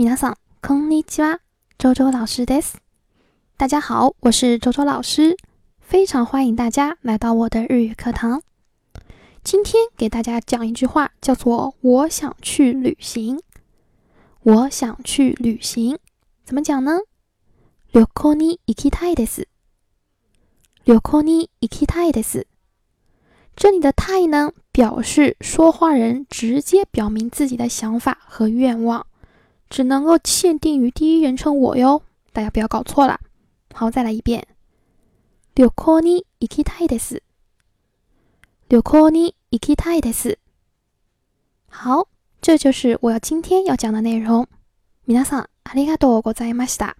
皆さん、こんにちは。周周老师です。大家好，我是周周老师，非常欢迎大家来到我的日语课堂。今天给大家讲一句话，叫做“我想去旅行”。我想去旅行，怎么讲呢？旅行に行きたいです。旅行に行きたいです。这里的“太”呢，表示说话人直接表明自己的想法和愿望， 只能够限定于第一人称我哟，大家不要搞错了。好，再来一遍。旅行に行きたいです。旅行に行きたいです。好，这就是我要今天要讲的内容。皆さんありがとうございました。